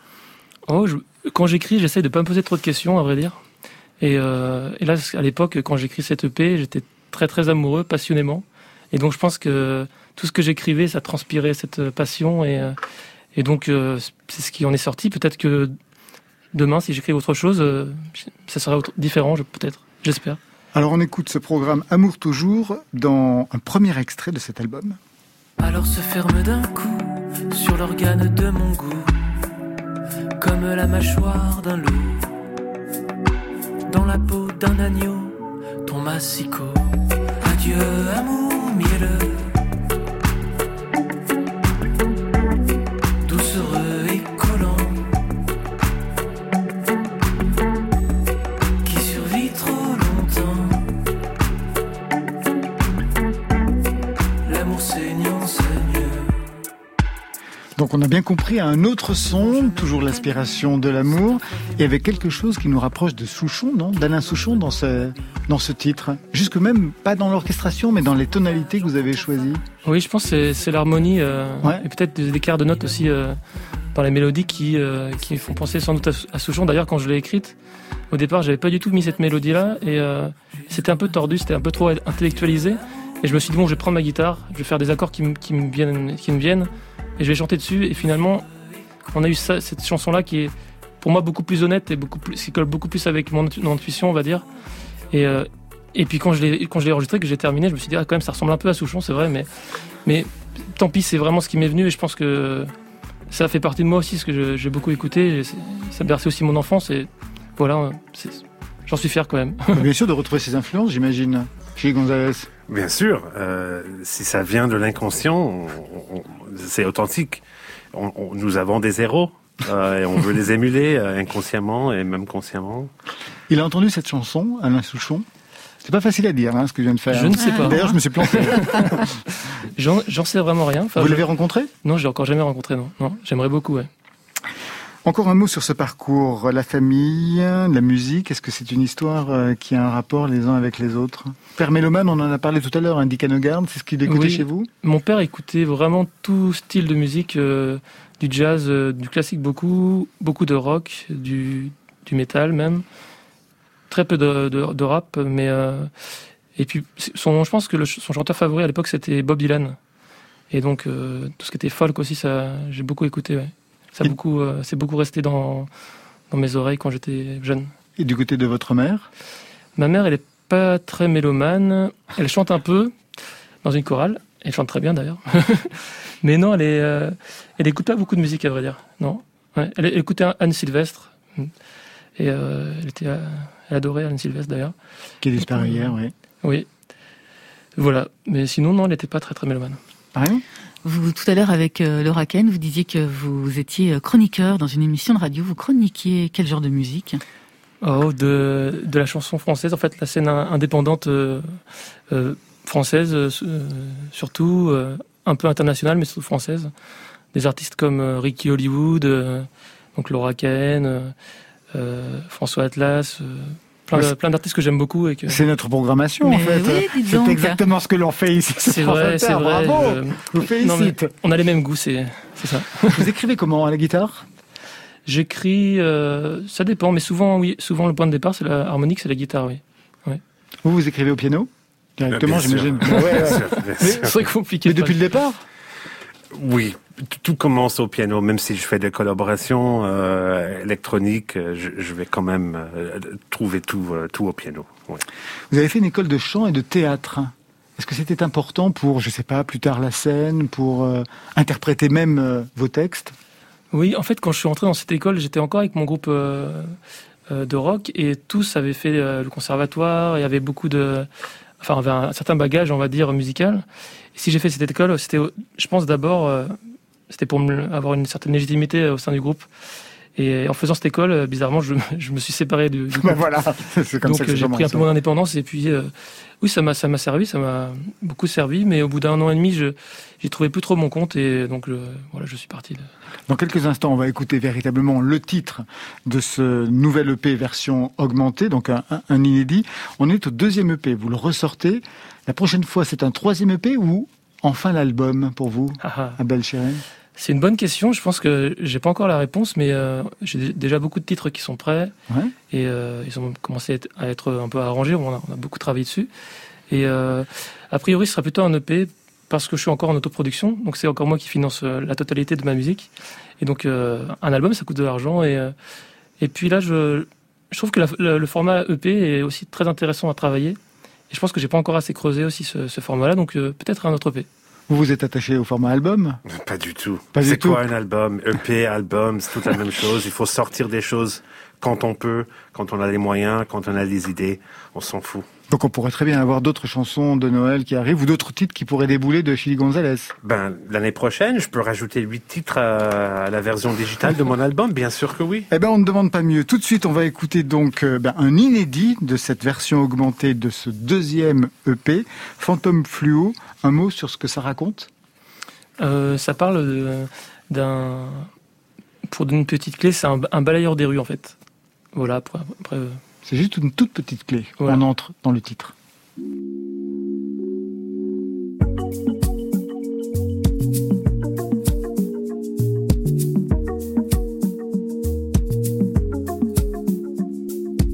Oh, quand j'écris, j'essaye de pas me poser trop de questions, à vrai dire. Et, euh, et là, à l'époque, quand j'écris cette EP, j'étais très très amoureux, passionnément. Et donc, je pense que tout ce que j'écrivais, ça transpirait cette euh, passion. Et, euh, et donc, euh, c'est ce qui en est sorti. Peut-être que demain, si j'écris autre chose, ça sera autre- différent, peut-être. J'espère. Alors on écoute ce programme Amour toujours dans un premier extrait de cet album. Alors se ferme d'un coup sur l'organe de mon goût, comme la mâchoire d'un loup, dans la peau d'un agneau, ton massicot. Adieu, amour mielleux, Donc on a bien compris un autre son, toujours l'aspiration de l'amour, et avec quelque chose qui nous rapproche de Souchon, non? D'Alain Souchon dans ce, dans ce titre. Jusque même pas dans l'orchestration, mais dans les tonalités que vous avez choisies. Oui, je pense que c'est- l'harmonie euh, Ouais. et peut-être des écarts de notes aussi euh, dans les mélodies qui, euh, qui font penser sans doute à, à Souchon. D'ailleurs, quand je l'ai écrite, au départ, j'avais pas du tout mis cette mélodie-là et c'était un peu tordu, c'était un peu trop intellectualisé. Et je me suis dit bon, je vais prendre ma guitare, je vais faire des accords qui, me- qui me viennent, qui me viennent, et je vais chanter dessus. Et finalement, on a eu cette chanson-là qui est pour moi beaucoup plus honnête et beaucoup plus, qui colle beaucoup plus avec mon, intu- mon intuition, on va dire. Et, euh, et puis quand je l'ai quand enregistré, que j'ai terminé, je me suis dit ah, quand même ça ressemble un peu à Souchon, c'est vrai, mais mais tant pis, c'est vraiment ce qui m'est venu et je pense que ça fait partie de moi aussi, ce que j'ai beaucoup écouté. Ça bercé aussi mon enfance et voilà, j'en suis fier quand même. Bien sûr, de retrouver ses influences, j'imagine, chez Gonzalez? Bien sûr, euh, si ça vient de l'inconscient, on- on- c'est authentique. On- on- nous avons des héros euh, et on veut les émuler euh, inconsciemment et même consciemment. Il a entendu cette chanson, Alain Souchon. C'est pas facile à dire, hein, ce que je viens de faire. Je ne sais pas. D'ailleurs, je me suis planté. J'en sais vraiment rien. Enfin, Vous je- l'avez rencontré? Non, j'ai encore jamais rencontré, non. Non, j'aimerais beaucoup, ouais. Encore un mot sur ce parcours. La famille, la musique, est-ce que c'est une histoire euh, qui a un rapport les uns avec les autres? Père Mélomane, on en a parlé tout à l'heure, un Dick c'est ce qu'il écoutait Oui. chez vous? Mon père écoutait vraiment tout style de musique, euh, du jazz, euh, du classique beaucoup, beaucoup de rock, du, du métal même, très peu de, de, de rap, mais euh, et puis son, je pense que le son chanteur favori à l'époque c'était Bob Dylan, et donc tout ce qui était folk aussi, ça j'ai beaucoup écouté. Ouais. Ça beaucoup, euh, c'est beaucoup resté dans dans mes oreilles quand j'étais jeune. Et du côté de votre mère? Ma mère, elle est pas très mélomane. Elle chante un peu dans une chorale. Elle chante très bien d'ailleurs. Mais non, elle est, euh, elle écoute pas beaucoup de musique à vrai dire. Non. Ouais, elle, elle écoutait Anne Sylvestre. Et euh, elle était, elle adorait Anne Sylvestre d'ailleurs. Qui est disparu hier, oui. Oui. Voilà. Mais sinon, non, elle n'était pas très très mélomane. Marion Vous, tout à l'heure, avec euh, Laura Ken, vous disiez que vous étiez euh, chroniqueur dans une émission de radio. Vous chroniquiez quel genre de musique? Oh, de, de la chanson française, en fait, la scène in- indépendante euh, française, surtout, un peu internationale, mais surtout française. Des artistes comme Ricky Hollywood, donc Laura euh, François Atlas, plein Ouais, de- c'est- plein d'artistes que j'aime beaucoup. Et que... C'est notre programmation, en fait. oui, c'est donc. exactement ce que l'on fait ici. C'est vrai, c'est vrai. Bravo je- Non, on a les mêmes goûts, c'est c'est ça. Vous écrivez comment à la guitare? J'écris, euh, ça dépend, mais souvent, oui, souvent le point de départ, c'est la harmonique, c'est la guitare, oui. Vous, vous écrivez au piano? Directement, Bien sûr. j'imagine. Bien Ouais, ouais. sûr, bien Mais- sûr. C'est très compliqué. Mais de depuis le départ? Oui, tout- commence au piano. Même si je fais des collaborations euh, électroniques, euh, je, je vais quand même euh, trouver tout, euh, tout au piano. ouais. Vous avez fait une école de chant et de théâtre. Est-ce que c'était important pour, je sais pas, plus tard la scène, pour euh, interpréter même euh, vos textes? Oui, en fait, quand je suis entré dans cette école, j'étais encore avec mon groupe euh, euh, de rock et tous avaient fait euh, le conservatoire et avaient beaucoup de. Enfin, avaient un certain bagage, on va dire, musical. Si j'ai fait cette école, c'était, je pense d'abord, euh, c'était pour avoir une certaine légitimité au sein du groupe. Et en faisant cette école, euh, bizarrement, je, je me suis séparé du, du Ben groupe. voilà, c'est comme Donc ça que euh, ça j'ai pris un peu mon indépendance et puis euh, oui ça m'a ça m'a servi ça m'a beaucoup servi mais au bout d'un an et demi je j'ai trouvé plus trop mon compte et donc voilà je suis parti. de- Dans quelques instants, on va écouter véritablement le titre de ce nouvel EP version augmentée, donc un, un- un inédit. On est au deuxième EP, vous le ressortez. La prochaine fois, c'est un troisième EP ou enfin l'album pour vous, Ah, ah. Abel Chérin C'est une bonne question. Je pense que j'ai pas encore la réponse, mais euh, j'ai dé- déjà beaucoup de titres qui sont prêts Ouais. et euh, ils ont commencé à être, un peu arrangés. On a, on a beaucoup travaillé dessus. Et euh, a priori, ce sera plutôt un EP parce que je suis encore en autoproduction. Donc c'est encore moi qui finance la totalité de ma musique. Et donc un album, ça coûte de l'argent. Et et puis là, je je trouve que la- le, le format EP est aussi très intéressant à travailler. Et je pense que j'ai pas encore assez creusé aussi ce, ce format-là. Donc peut-être un autre EP. Vous vous êtes attaché au format album? Pas du tout. Pas du C'est quoi tout. un album? EP, album, c'est toute la même chose. Il faut sortir des choses quand on peut, quand on a les moyens, quand on a les idées. On s'en fout. Donc on pourrait très bien avoir d'autres chansons de Noël qui arrivent ou d'autres titres qui pourraient débouler de Chili Gonzalez. Ben, l'année prochaine, je peux rajouter huit titres à, la version digitale de mon album. Bien sûr que oui. Eh ben, on ne demande pas mieux. Tout de suite, on va écouter donc euh, ben, un inédit de cette version augmentée de ce deuxième EP, Phantom Fluo. Un mot sur ce que ça raconte? Euh, ça parle d'un. Pour donner une petite clé, c'est un, un balayeur des rues en fait. Voilà, après. après, euh, C'est juste une toute petite clé. Voilà. On entre dans le titre.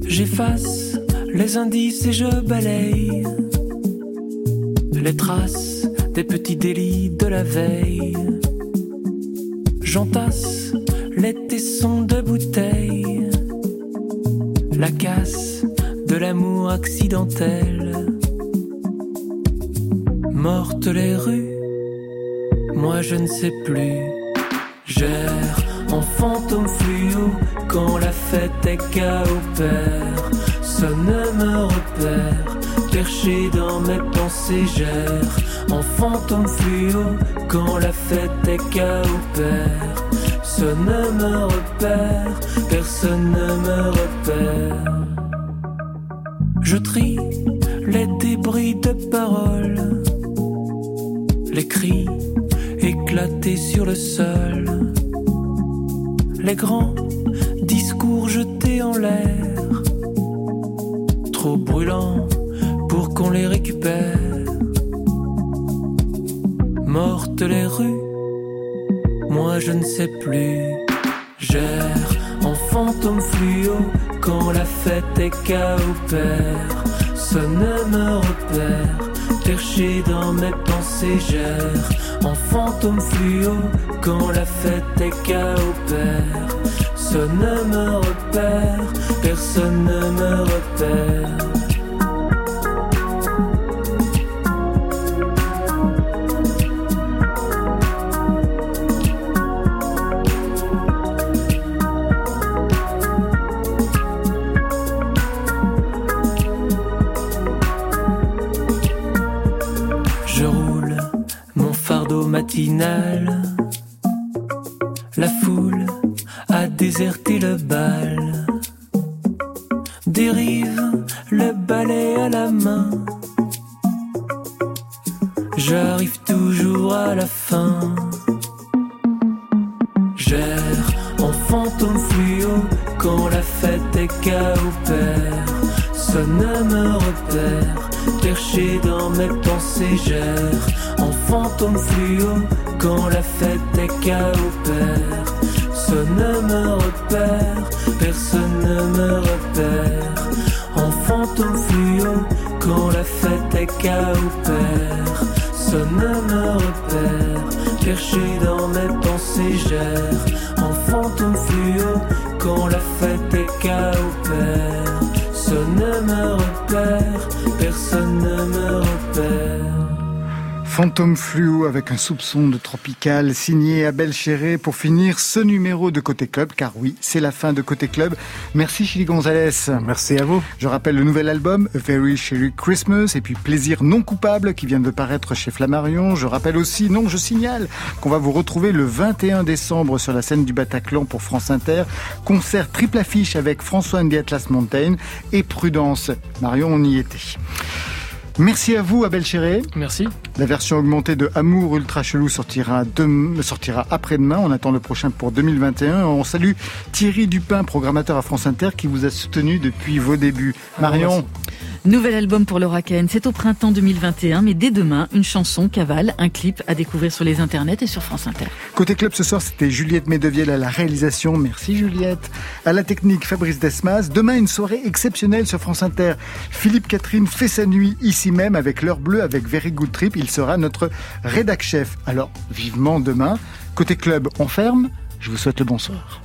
J'efface les indices et je balaye les traces des petits délits de la veille. J'entasse les tessons de bouteilles, la casse de l'amour accidentel. Mortes les rues, moi je ne sais plus. J'erre en fantôme fluo quand la fête est chaos père. Sonne me repère, perché dans mes pensées j'erre en fantôme fluo quand la fête est chaos père. Personne ne me repère, personne ne me repère. Je trie les débris de paroles, les cris éclatés sur le sol, les grands discours jetés en l'air, trop brûlants pour qu'on les récupère. Mortes les rues, moi je ne sais plus. Gère en fantôme fluo quand la fête est père Sonne me repère, perché dans mes pensées, gère en fantôme fluo quand la fête est père Sonne me repère, personne ne me repère. La foule a déserté le bal. Dérive le balai à la main. J'arrive toujours à la fin. Gère en fantôme fluo quand la fête est père Sonne me repère, perché dans mes pensées, gère en fantôme fluo quand la fête est père Sonne me repère, personne ne me repère. En fantôme fluo quand la fête est père Sonne me repère, perché dans mes pensées, gère en fantôme fluo quand la fête est père Personne ne me repère, personne ne me repère. Fantôme fluo avec un soupçon de tropical signé Abel Chéré pour finir ce numéro de Côté Club, car oui, c'est la fin de Côté Club. Merci Chili Gonzalez. Merci à vous. Je rappelle le nouvel album A Very Cherry Christmas et puis Plaisir non coupable qui vient de paraître chez Flammarion. Je rappelle aussi, non, je signale qu'on va vous retrouver le 21 décembre sur la scène du Bataclan pour France Inter. Concert triple affiche avec François and Atlas Mountain et Prudence. Marion, on y était. Merci à vous, Abel Chéré. Merci. La version augmentée de Amour Ultra Chelou sortira, sortira après-demain. On attend le prochain pour 2021. On salue Thierry Dupin, programmateur à France Inter, qui vous a soutenu depuis vos débuts. Marion. Nouvel album pour Laura Ken, c'est au printemps 2021, mais dès demain, une chanson cavale, un clip à découvrir sur les internets et sur France Inter. Côté club ce soir, c'était Juliette Medeviel à la réalisation. Merci Juliette. À la technique, Fabrice Desmas. Demain, une soirée exceptionnelle sur France Inter. Philippe Catherine fait sa nuit ici même avec l'heure bleue avec Very Good Trip. Il sera notre rédac chef. Alors, vivement demain. Côté club, on ferme. Je vous souhaite le bonsoir.